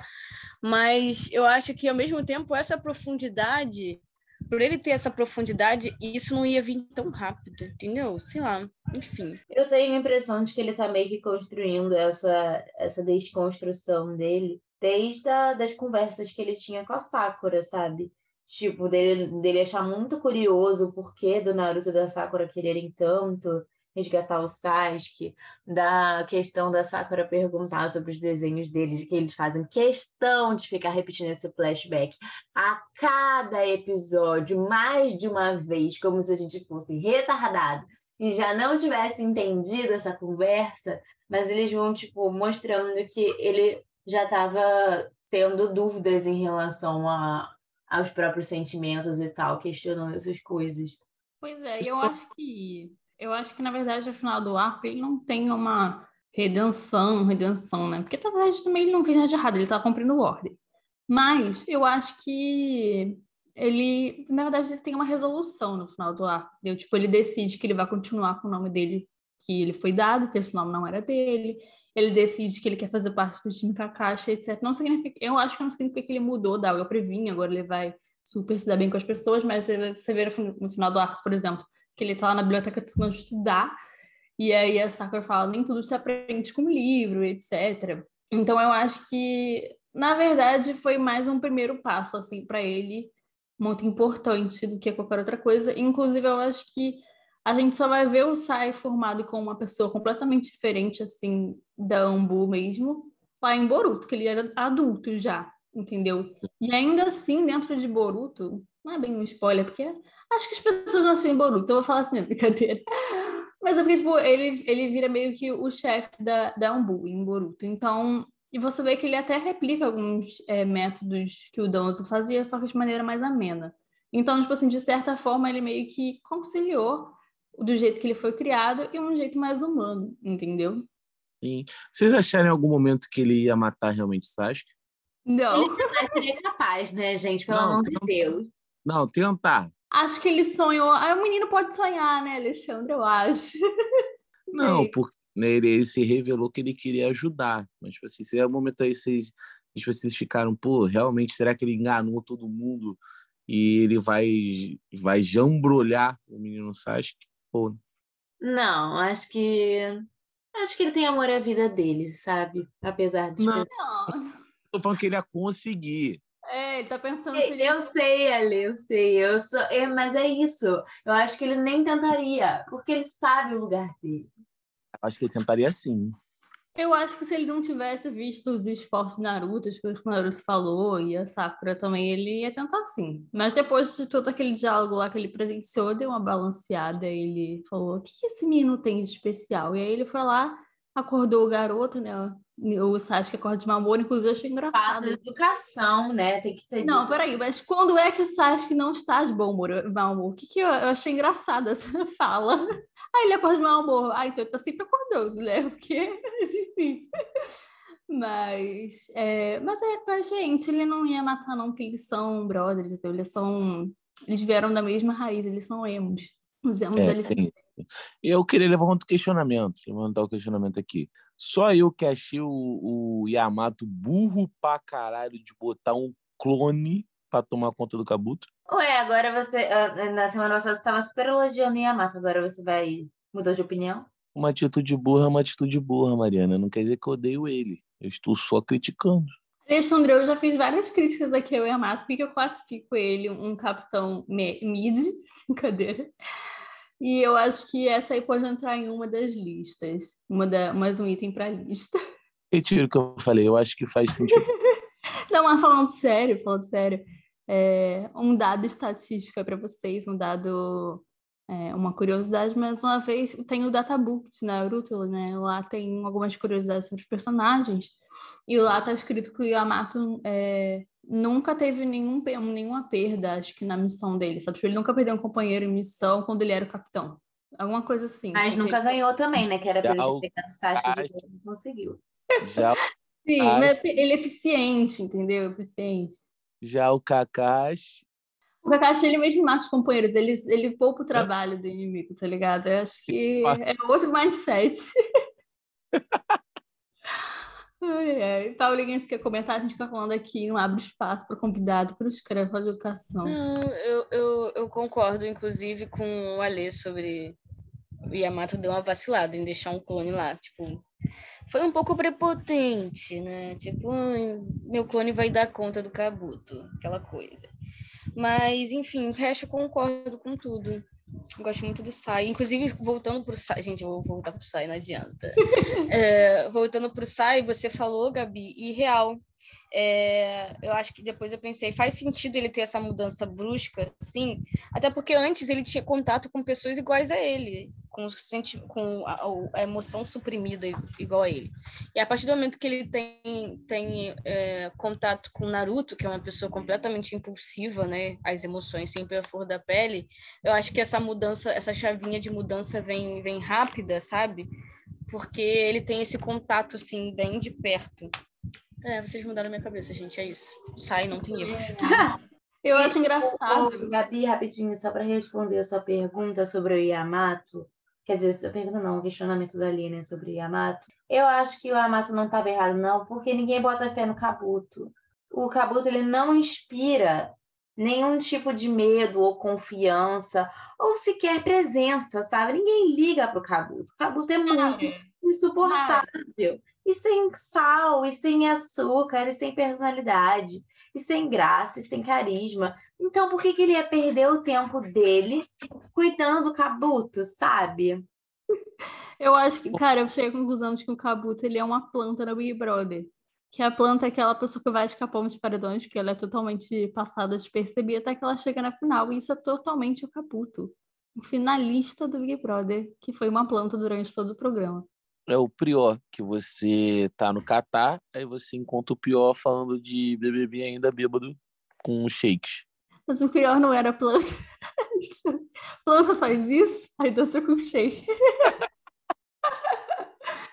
mas eu acho que ao mesmo tempo essa profundidade, por ele ter essa profundidade, isso não ia vir tão rápido, entendeu? Sei lá, enfim. Eu tenho a impressão de que ele tá meio que construindo essa, essa desconstrução dele desde a, das conversas que ele tinha com a Sakura, sabe? Tipo, dele, dele achar muito curioso o porquê do Naruto e da Sakura quererem tanto resgatar o Sasuke, da questão da Sakura perguntar sobre os desenhos deles, que eles fazem questão de ficar repetindo esse flashback a cada episódio, mais de uma vez, como se a gente fosse retardado e já não tivesse entendido essa conversa, mas eles vão, tipo, mostrando que ele já estava tendo dúvidas em relação a, aos próprios sentimentos e tal, questionando essas coisas. Pois é, eu acho que eu acho que na verdade no final do arco ele não tem uma redenção, redenção, né? Porque na verdade também ele não fez nada de errado, ele tá cumprindo ordem. Mas eu acho que ele, na verdade, ele tem uma resolução no final do arco. Entendeu? Tipo, ele decide que ele vai continuar com o nome dele que ele foi dado, que esse nome não era dele ele decide que ele quer fazer parte do time Kakashi, etc. Não significa, eu acho que não significa que ele mudou da água para vinho, agora ele vai super se dar bem com as pessoas, mas você vê no final do arco, por exemplo, que ele tá lá na biblioteca tentando estudar, e aí a Sakura fala, nem tudo se aprende com livro, etc. Então eu acho que, na verdade, foi mais um primeiro passo, assim, para ele, muito importante do que qualquer outra coisa. Inclusive, eu acho que a gente só vai ver o Sai formado com uma pessoa completamente diferente, assim, da Ambu mesmo, lá em Boruto, que ele era adulto já, entendeu? E ainda assim, dentro de Boruto, não é bem um spoiler, porque acho que as pessoas não assistem Boruto, eu vou falar assim, brincadeira. Mas é porque, tipo, ele, ele vira meio que o chefe da, da Ambu em Boruto. Então, e você vê que ele até replica alguns é, métodos que o Danzo fazia, só que de maneira mais amena. Então, tipo assim, de certa forma, ele meio que conciliou do jeito que ele foi criado e um jeito mais humano, entendeu? Sim. Vocês acharam em algum momento que ele ia matar realmente o Sasuke? Não. Ele seria capaz, né, gente? Pelo amor de Deus. Não, tentar. Acho que ele sonhou. Ah, o menino pode sonhar, né, Alexandre? Eu acho. Não, porque né, ele, ele, se revelou que ele queria ajudar. Mas, tipo assim, se é o momento aí vocês, tipo, vocês ficaram, pô, realmente, será que ele enganou todo mundo e ele vai, vai jambrolhar o menino Sasuke? Ou... Não, acho que. Acho que ele tem amor à vida dele, sabe? Apesar de. Não. não. Tô falando que ele ia conseguir. É, ele tá pensando se ele... Eu sei, Ale, eu sei. Eu sou... É, mas é isso. Eu acho que ele nem tentaria, porque ele sabe o lugar dele. Acho que ele tentaria sim. Eu acho que se ele não tivesse visto os esforços de Naruto, as coisas que o Naruto falou, e a Sakura também, ele ia tentar sim. Mas depois de todo aquele diálogo lá que ele presenciou, deu uma balanceada, ele falou, o que esse menino tem de especial? E aí ele foi lá, acordou o garoto, né? O Sasuke acorda de mau humor, inclusive eu achei engraçado. de educação, né? Tem que ser Não, dito. peraí, mas quando é que o Sasuke não está de bom humor, mau humor? O que, que eu, eu achei engraçado essa fala? Aí ele acorda de mau humor. Ah, então ele tá sempre acordando, né? Porque, mas enfim. Mas, é, mas, é, mas, gente, ele não ia matar, não, porque eles são brothers, então eles são. Eles vieram da mesma raiz, eles são emos. Os emos, É, eles tem- Eu queria levantar um questionamento, levantar o questionamento aqui. Só eu que achei o, o Yamato burro pra caralho de botar um clone pra tomar conta do Kabuto. Ué, agora você. ah, Na semana passada você estava super elogiando o Yamato, agora você vai. Mudou de opinião? Uma atitude burra é uma atitude burra, Mariana. Não quer dizer que eu odeio ele. Eu estou só criticando. Alexandre, eu já fiz várias críticas aqui ao Yamato, porque eu classifico ele um capitão me- mid, brincadeira. E eu acho que essa aí pode entrar em uma das listas, uma da, mais um item para lista. Retiro o que eu falei, eu acho que faz sentido. Não, mas falando sério, falando sério, é, um dado estatístico para vocês, um dado, é, uma curiosidade, mais uma vez, tem o databook de Naruto, né? Lá tem algumas curiosidades sobre os personagens, e lá tá escrito que o Yamato é, nunca teve nenhum, nenhuma perda, acho que na missão dele, sabe? Tipo, ele nunca perdeu um companheiro em missão quando ele era o capitão. Alguma coisa assim. Mas porque- nunca ganhou também, né? Que era pra ele Já ter o- pegado o Sasuke de novo, não conseguiu. Já, Sim, Acho- mas ele é eficiente, entendeu? Eficiente. já o Kakashi. O Kakashi, ele mesmo mata os companheiros, ele, ele poupa o trabalho do inimigo, tá ligado? Eu acho que é outro mindset. Ai, ai. Paulinha, você quer comentar? A gente fica falando aqui, não abre espaço para convidado, para os caras de educação. Não, eu, eu, eu concordo, inclusive, com o Alê sobre o Yamato deu uma vacilada em deixar um clone lá. Tipo, foi um pouco prepotente, né? Tipo, "Ai, meu clone vai dar conta do Kabuto, aquela coisa. Mas, enfim, o resto eu concordo com tudo. Gosto muito do Sai. Inclusive, voltando pro Sai. Gente, eu vou voltar pro Sai, não adianta. É, voltando pro Sai, você falou, Gabi, e real. É, eu acho que depois eu pensei, faz sentido ele ter essa mudança brusca, sim, até porque antes ele tinha contato com pessoas iguais a ele, com, com a, a emoção suprimida igual a ele. E a partir do momento que ele tem, tem é, contato com Naruto, que é uma pessoa completamente impulsiva, né, as emoções sempre à flor da pele, eu acho que essa mudança, essa chavinha de mudança vem, vem rápida, sabe? Porque ele tem esse contato, assim, bem de perto. É, vocês mudaram a minha cabeça, gente, é isso. Sai, não tem erro. Eu acho engraçado. Gabi, rapidinho, só para responder a sua pergunta sobre o Yamato. Quer dizer, sua pergunta não, o questionamento da Lina sobre o Yamato. Eu acho que o Yamato não estava errado, não, porque ninguém bota fé no Kabuto. O Kabuto, ele não inspira nenhum tipo de medo ou confiança, ou sequer presença, sabe? Ninguém liga pro Kabuto. O Kabuto é muito insuportável. E sem sal, e sem açúcar, e sem personalidade, e sem graça, e sem carisma. Então, por que, que ele ia perder o tempo dele cuidando do Kabuto, sabe? Eu acho que, cara, eu cheguei à conclusão de que o Kabuto ele é uma planta no Big Brother. Que a planta é aquela pessoa que vai escapar de paredões, que ela é totalmente passada despercebida até que ela chega na final. E isso é totalmente o Kabuto. O finalista do Big Brother, que foi uma planta durante todo o programa. É o Prior, que você tá no Catar, aí você encontra o Prior falando de BBB ainda bêbado com shakes. Mas o pior não era planta. planta faz isso, aí dança com shake.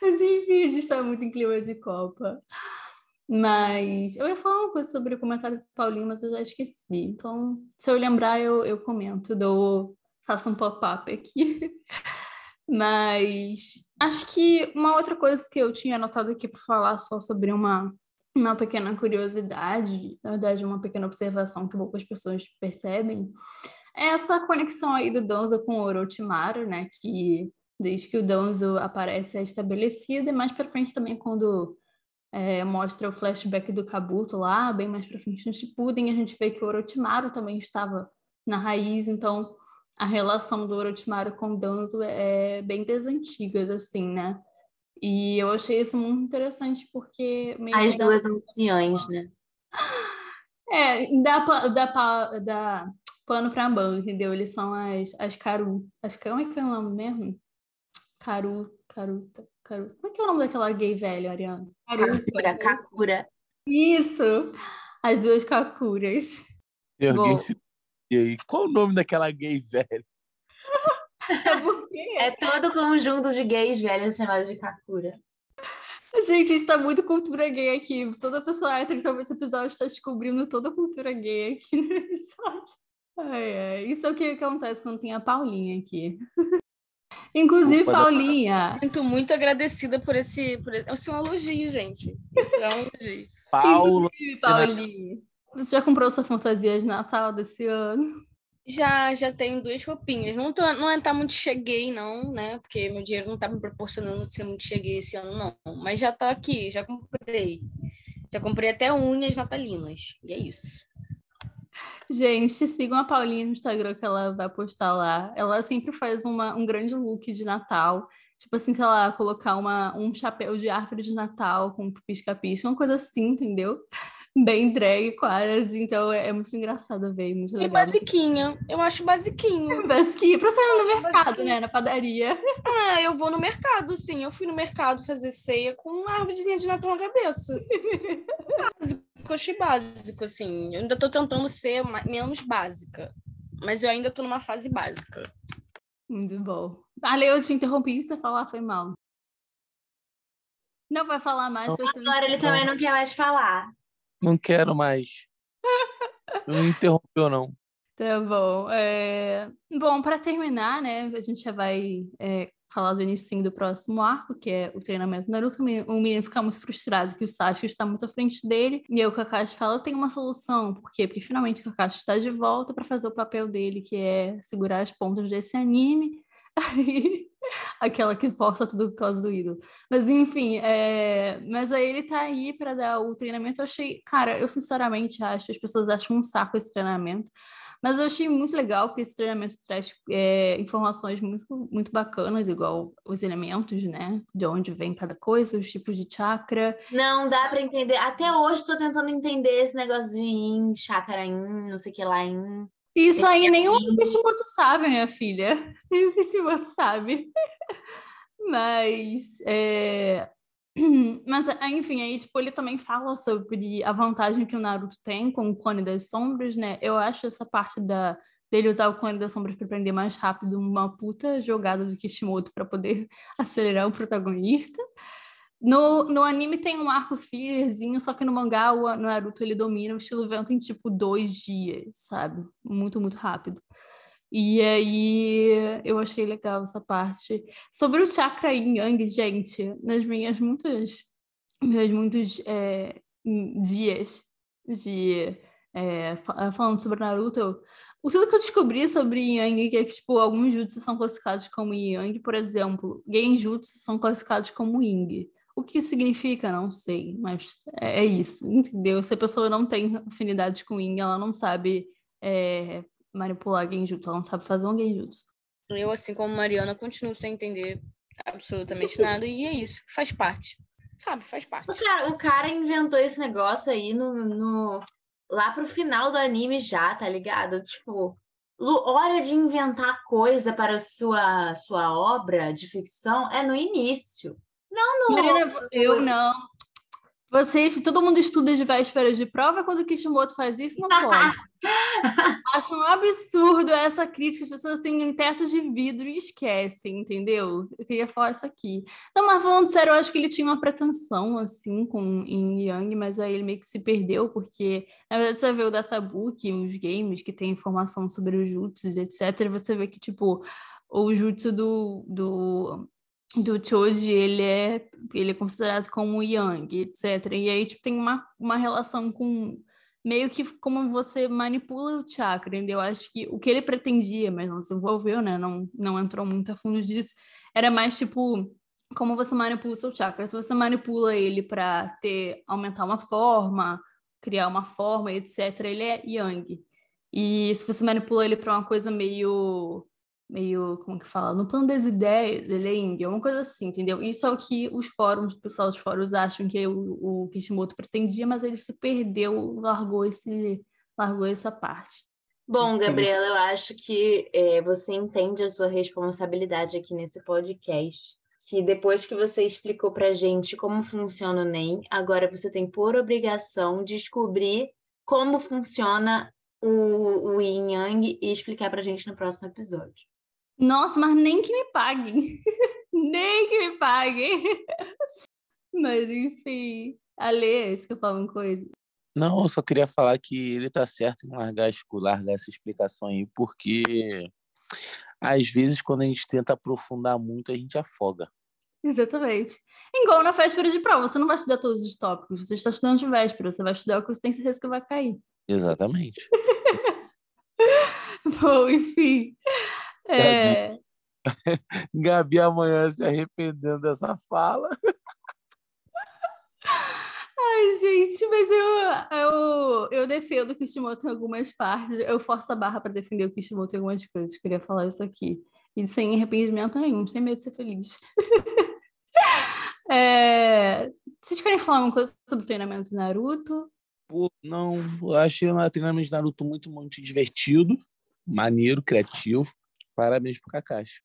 Mas enfim, a gente tá muito em clima de Copa. Mas eu ia falar uma coisa sobre o comentário do Paulinho, mas eu já esqueci. Então, se eu lembrar, eu, eu comento, dou, faço um pop-up aqui. Mas acho que uma outra coisa que eu tinha anotado aqui para falar só sobre uma, uma pequena curiosidade, na verdade, uma pequena observação que poucas pessoas percebem, é essa conexão aí do Donzo com o Orochimaru, né? Que desde que o Donzo aparece é estabelecida, e mais para frente também quando é, mostra o flashback do Kabuto lá, bem mais para frente no Shippuden, a gente vê que o Orochimaru também estava na raiz, então a relação do Orochimaru com o Danzo é bem das antigas, assim, né? E eu achei isso muito interessante porque... Meio As duas anciãs, né? É, dá, pa- dá, pa- dá pano pra manga, entendeu? Eles são as, as Karu. As, como é que é o nome mesmo? Karu, Karuta, Karuta. Como é que é o nome daquela gay velha, Ariana? Kakura, Kakura. Isso! As duas Kakuras. E alguém Bom. se... E aí, qual o nome daquela gay velha? É porque, É todo conjunto de gays velhos chamados de Kakura. gente, está muito cultura gay aqui. Toda pessoa hétero que ouve esse episódio está descobrindo toda a cultura gay aqui no episódio. Ai, ai. Isso é o que acontece quando tem a Paulinha aqui. Inclusive, Opa, Paulinha, Sinto muito agradecida por esse. Por... Esse é um elogio, gente. Esse é um elogio. Paula. inclusive, Paulinha, você já comprou sua fantasia de Natal desse ano? Já, já tenho duas roupinhas. Não, tô, não é tá muito cheguei, não, né? Porque meu dinheiro não tá me proporcionando ser muito cheguei esse ano, não. Mas já tá aqui, já comprei. Já comprei até unhas natalinas. E é isso. Gente, sigam a Paulinha no Instagram que ela vai postar lá. Ela sempre faz uma, um grande look de Natal. Tipo assim, sei lá, colocar uma, um chapéu de árvore de Natal com pisca-pisca, uma coisa assim, entendeu? Bem drag, quase. Então é, é muito engraçado ver, muito E legal. basiquinha. Eu acho basiquinho. Que pra sair no mercado, Basiquinho. né? Na padaria. Ah, eu vou no mercado, sim. Eu fui no mercado fazer ceia com uma árvorezinha de Natal na cabeça. Básico, eu achei básico, assim. Eu ainda tô tentando ser menos básica. Mas eu ainda tô numa fase básica. Muito bom. Ale, eu te interrompi, você falar, foi mal. Não vai falar mais Agora ele também não quer mais falar. Não quero mais. Não interrompeu, não. Tá bom. É, Bom, para terminar, né, a gente já vai é, falar do início do próximo arco, que é o treinamento do Naruto. O menino- fica muito frustrado que o Sasuke está muito à frente dele. E aí o Kakashi fala, eu tenho uma solução. Por quê? Porque finalmente o Kakashi está de volta para fazer o papel dele, que é segurar as pontas desse anime. Aquela que força tudo por causa do ídolo. Mas enfim, é... mas aí ele tá aí para dar o treinamento. Eu achei, cara, eu sinceramente acho, as pessoas acham um saco esse treinamento. Mas eu achei muito legal porque esse treinamento traz é, informações muito, muito bacanas, igual os elementos, né? De onde vem cada coisa, os tipos de chakra. Não dá pra entender. Até hoje tô tentando entender esse negócio de yin, chakra yin, não sei o que lá yin. Isso aí nem o Sim. Kishimoto sabe, minha filha. Nem o Kishimoto sabe. Mas, é... Mas, enfim, aí, tipo, ele também fala sobre a vantagem que o Naruto tem com o clone das sombras, né? Eu acho essa parte da... dele usar o clone das sombras para aprender mais rápido uma puta jogada do Kishimoto para poder acelerar o protagonista. No, no anime tem um arco fillerzinho, só que no mangá o Naruto ele domina o estilo vento em tipo dois dias, sabe? Muito, muito rápido. E aí eu achei legal essa parte. Sobre o chakra yin yang, gente, nas minhas muitas, meus muitos é, dias de é, fa- falando sobre Naruto, o tudo que eu descobri sobre Yang é que, tipo, alguns jutsus são classificados como Yang, por exemplo, Genjutsu são classificados como Ying. O que significa, não sei, mas é é isso, entendeu? Se a pessoa não tem afinidade com Ying, ela não sabe é, manipular Genjutsu, ela não sabe fazer um Genjutsu. Eu, assim como Mariana, continuo sem entender absolutamente nada. E é isso, faz parte. Sabe, faz parte. O cara, o cara inventou esse negócio aí no, no- lá pro final do anime já, tá ligado? Tipo, lu- hora de inventar coisa para sua, sua obra de ficção é no início. Não no. Marina, eu não. Vocês, todo mundo estuda de véspera de prova, quando o Kishimoto faz isso, não pode. Acho um absurdo essa crítica, as pessoas têm teto de vidro e esquecem, entendeu? Eu queria falar isso aqui. Não, mas falando sério, eu acho que ele tinha uma pretensão, assim, com em Yang, mas aí ele meio que se perdeu, porque, na verdade, você vê o databook, os games que tem informação sobre os jutsus, etc., você vê que, tipo, o jutsu do, do do Choji, ele é, ele é considerado como Yang, etc. E aí, tipo, tem uma, uma relação com meio que como você manipula o chakra, entendeu? Eu acho que o que ele pretendia, mas não desenvolveu, né? Não, não entrou muito a fundo disso, era mais tipo como você manipula o seu chakra. Se você manipula ele para ter aumentar uma forma, criar uma forma, etc., ele é Yang. E se você manipula ele para uma coisa meio meio, como que fala, no plano das ideias, ele é índio, uma coisa assim, entendeu? Isso é o que os fóruns, o pessoal dos fóruns acham que o, o Kishimoto pretendia, mas ele se perdeu, largou esse, largou essa parte. Bom, Gabriela, eu acho que é, você entende a sua responsabilidade aqui nesse podcast. Que depois que você explicou pra gente como funciona o NEM, agora você tem por obrigação descobrir como funciona o, o Yin Yang e explicar pra gente no próximo episódio. Nossa, mas nem que me paguem. nem que me paguem. mas enfim, Ale, é isso que eu falo uma coisa. Não, eu só queria falar que ele tá certo em largar, largar essa explicação aí, porque às vezes quando a gente tenta aprofundar muito, a gente afoga. Exatamente. Igual na véspera de prova, você não vai estudar todos os tópicos, você está estudando de véspera, você vai estudar o que você tem certeza que vai cair. Exatamente. Bom, enfim. É... Gabi amanhã se arrependendo dessa fala. Ai, gente, mas eu, eu, eu defendo o Kishimoto em algumas partes. Eu forço a barra para defender o Kishimoto em algumas coisas. Queria falar isso aqui. E sem arrependimento nenhum, sem medo de ser feliz. é... Vocês querem falar uma coisa sobre o treinamento de Naruto? Pô, não, eu achei o treinamento de Naruto muito, muito divertido, maneiro, criativo. Parabéns pro Kakashi.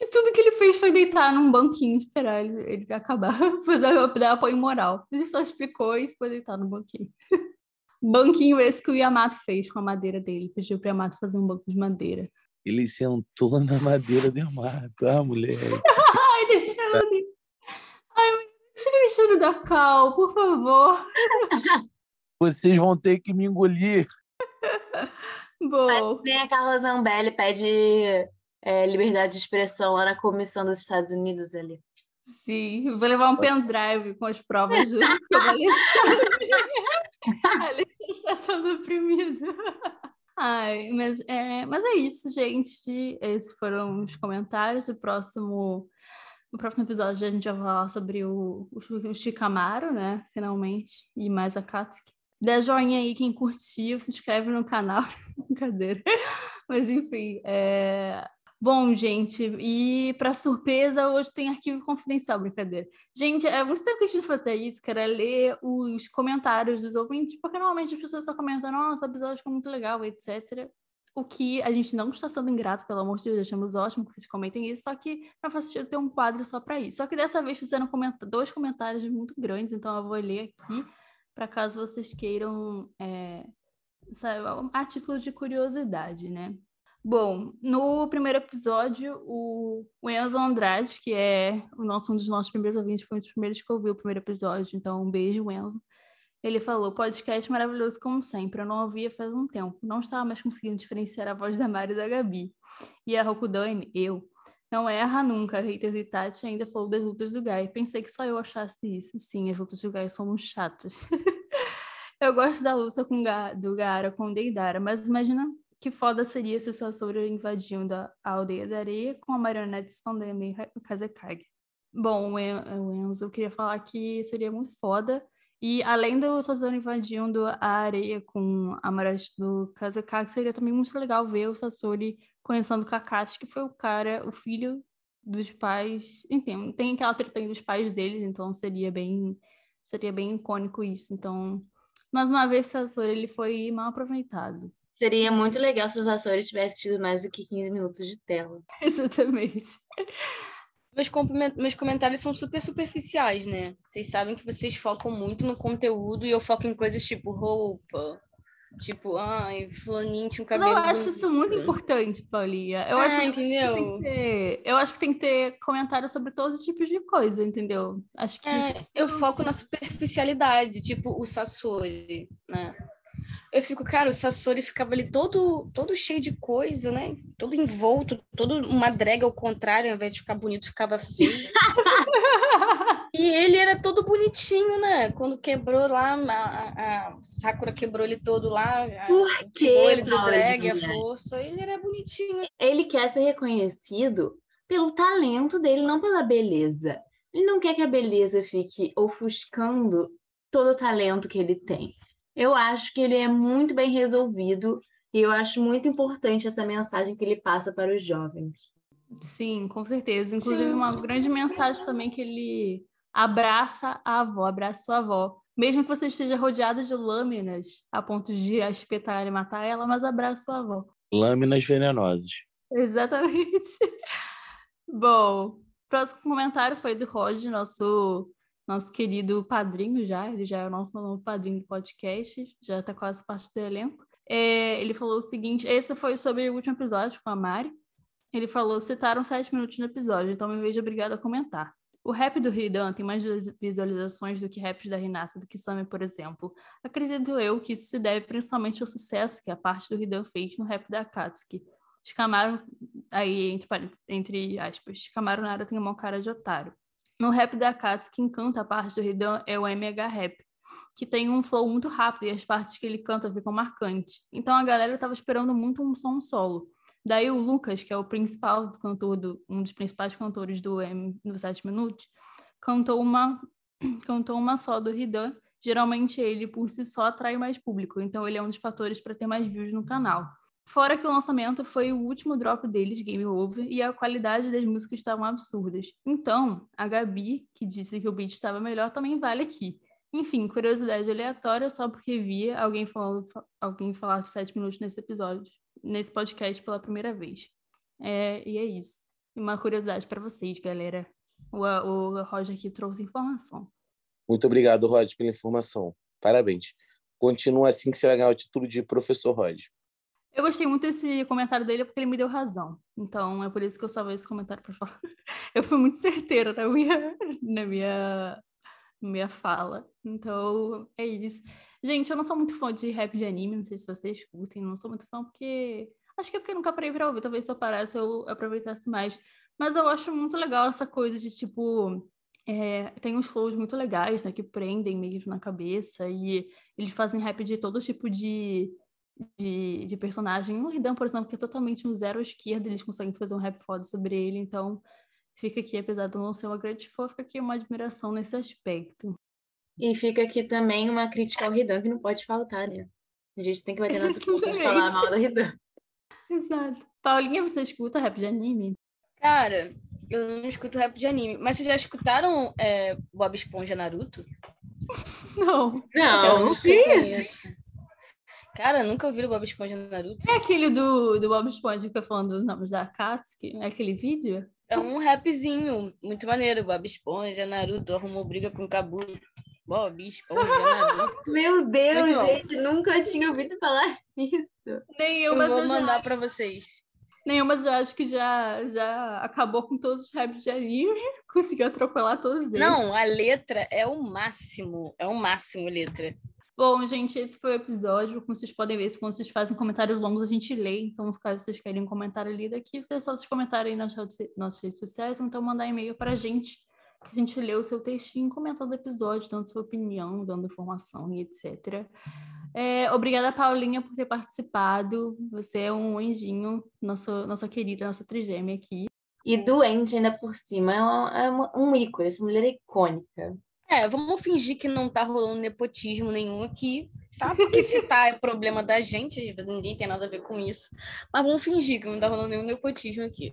E tudo que ele fez foi deitar num banquinho, esperar ele, ele acabar, fazer dar apoio moral. Ele só explicou e foi deitar no banquinho. banquinho esse que o Yamato fez com a madeira dele. Pediu pro Yamato fazer um banco de madeira. Ele sentou na madeira do Yamato. Ah, mulher. Ai, deixa ele. Ai, tira o cheiro da Cal, por favor. Vocês vão ter que me engolir. Nem a Carla Zambelli pede é, liberdade de expressão lá na comissão dos Estados Unidos ali. Sim, vou levar um pendrive com as provas do Alexandre. Alexandre está sendo oprimido. Ai, mas é, mas é isso, gente. Esses foram os comentários. O próximo, no próximo episódio a gente vai falar sobre o, o, o Shikamaru, né? Finalmente. E mais a Katsuki. Dê joinha aí quem curtiu, se inscreve no canal. Brincadeira. Mas enfim, é... Bom, gente, e para surpresa, hoje tem arquivo confidencial, brincadeira. Gente, é muito tempo que a gente fazer isso, que era ler os comentários dos ouvintes, porque normalmente as pessoas só comentam, nossa, o episódio ficou muito legal, etc. O que a gente não está sendo ingrato, pelo amor de Deus, achamos ótimo que vocês comentem isso, só que não faz sentido ter um quadro só para isso. Só que dessa vez fizeram dois comentários muito grandes, então eu vou ler aqui, para caso vocês queiram, é, a título de curiosidade, né? Bom, no primeiro episódio, o, Enzo Andrade, que é o nosso, um dos nossos primeiros ouvintes, foi um dos primeiros que ouviu o primeiro episódio, então um beijo, Enzo. Ele falou, podcast maravilhoso como sempre, eu não ouvia faz um tempo, não estava mais conseguindo diferenciar a voz da Mari e da Gabi. E a Rokudane, eu, não erra nunca, Haters e Tati ainda falou das lutas do Gai. Pensei que só eu achasse isso. Sim, as lutas do Gai são muito chatas. eu gosto da luta com Ga do Gaara com Deidara, mas imagina que foda seria se o Sasori invadindo a aldeia da areia com a marionete Standemi Kazekage. Bom, o Enzo, eu queria falar que seria muito foda. E além do Sasori invadindo a areia com a marionete do Kazekage, seria também muito legal ver o Sasori conhecendo o Kakashi, que foi o cara, o filho dos pais. Enfim, tem aquela treta dos pais deles, então seria bem seria bem icônico isso. Então, mais uma vez, o Sasori ele foi mal aproveitado. Seria muito legal se os Açores tivessem tido mais do que 15 minutos de tela. Exatamente. Meus, meus comentários são super superficiais, né? Vocês sabem que vocês focam muito no conteúdo e eu foco em coisas tipo roupa, Tipo, ai, fulaninho tinha um cabelo. Mas eu acho isso muito importante, Paulinha. Eu é, acho que entendeu? Tem que ter, eu acho que tem que ter comentário sobre todos os tipos de coisa, entendeu? Acho que. É, eu foco na superficialidade, tipo o Sasori, né? Eu fico, cara, o Sasori ficava ali todo, todo cheio de coisa, né? Todo envolto, todo uma drega ao contrário, ao invés de ficar bonito, ficava feio. e ele era todo bonitinho, né? Quando quebrou lá, a, a Sakura quebrou ele todo lá. Por quê? Ele do drag, a força. Ele era bonitinho. Ele quer ser reconhecido pelo talento dele, não pela beleza. Ele não quer que a beleza fique ofuscando todo o talento que ele tem. Eu acho que ele é muito bem resolvido e eu acho muito importante essa mensagem que ele passa para os jovens. Sim, com certeza. Inclusive, Sim. uma grande mensagem também que ele abraça a avó, abraça sua avó. Mesmo que você esteja rodeado de lâminas a ponto de espetar e matar ela, mas abraça sua avó. Lâminas venenosas. Exatamente. Bom, próximo comentário foi do Roger, nosso nosso querido padrinho já, ele já é o nosso novo padrinho do podcast, já está quase parte do elenco. É, ele falou o seguinte: esse foi sobre o último episódio com a Mari. Ele falou: citaram sete minutos no episódio, então me vejo obrigado a comentar. O rap do Ridan tem mais visualizações do que raps da Renata, do que Sammy, por exemplo. Acredito eu que isso se deve principalmente ao sucesso que a parte do Ridan fez no rap da Akatsuki. Escamaram, aí, entre, entre aspas, Escamaram Nara tem uma cara de otário. No rap da Akatsuki, quem canta a parte do Ridan é o MH Rap, que tem um flow muito rápido e as partes que ele canta ficam marcantes. Então a galera estava esperando muito um som solo. Daí o Lucas, que é o principal cantor do, um dos principais cantores do M do 7 minutos, cantou uma cantou uma só do Ridan. Geralmente ele por si só atrai mais público, então ele é um dos fatores para ter mais views no canal. Fora que o lançamento foi o último drop deles, Game Over, e a qualidade das músicas estavam absurdas. Então, a Gabi, que disse que o beat estava melhor, também vale aqui. Enfim, curiosidade aleatória só porque via alguém falando alguém falar sete minutos nesse episódio nesse podcast pela primeira vez. É, e é isso. Uma curiosidade para vocês, galera. O, o Roger aqui trouxe informação. Muito obrigado, Roger, pela informação. Parabéns. Continua assim que você vai ganhar o título de professor Roger. Eu gostei muito desse comentário dele porque ele me deu razão. Então é por isso que eu salvei esse comentário para falar. Eu fui muito certeira na minha, na minha, minha fala. Então é isso. Gente, eu não sou muito fã de rap de anime, não sei se vocês escutem, não sou muito fã porque. Acho que é porque nunca parei pra ouvir, talvez se eu parasse eu aproveitasse mais. Mas eu acho muito legal essa coisa de tipo. É, tem uns flows muito legais, né, que prendem mesmo na cabeça, e eles fazem rap de todo tipo de, de, de personagem. O Ridan, por exemplo, que é totalmente um zero esquerda, eles conseguem fazer um rap foda sobre ele, então fica aqui, apesar de eu não ser uma grande fã, fica aqui uma admiração nesse aspecto. E fica aqui também uma crítica ao Ridan que não pode faltar, né? A gente tem que bater nossa cabeça de falar mal do Ridan. Exato. Paulinha, você escuta rap de anime? Cara, eu não escuto rap de anime. Mas vocês já escutaram é, Bob Esponja Naruto? Não. Não, eu não conheço. Cara, nunca ouviram Bob Esponja Naruto? É aquele do, do Bob Esponja que fica falando dos nomes da Akatsuki? É aquele vídeo? É um rapzinho muito maneiro. Bob Esponja, Naruto, arrumou briga com o Kabuto. Bob Esponja, Meu Deus, gente, nunca tinha ouvido falar isso. Nenhuma eu vou mandar para vocês. Nenhuma, mas eu acho que já, já acabou com todos os raps de anime, conseguiu atropelar todos eles. Não, a letra é o máximo, é o máximo letra. Bom, gente, esse foi o episódio. Como vocês podem ver, quando vocês fazem comentários longos, a gente lê. Então, caso vocês querem um comentário lido aqui, vocês só se comentarem nas nossas redes sociais, ou então mandar e-mail para a gente a gente lê o seu textinho, comentando o episódio, dando sua opinião, dando informação e etc. É, obrigada, Paulinha, por ter participado. Você é um anjinho, nossa, nossa querida, nossa trigêmea aqui. E doente ainda por cima. É, uma, é uma, um ícone, essa mulher é icônica. É, vamos fingir que não tá rolando nepotismo nenhum aqui, tá? Porque se tá é problema da gente, ninguém tem nada a ver com isso. Mas vamos fingir que não tá rolando nenhum nepotismo aqui.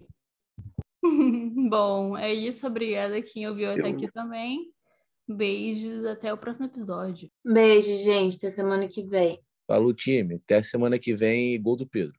Bom, é isso. Obrigada quem ouviu até aqui também. Beijos, até o próximo episódio. Beijo, gente. Até semana que vem. Falou, time. Até semana que vem, gol do Pedro.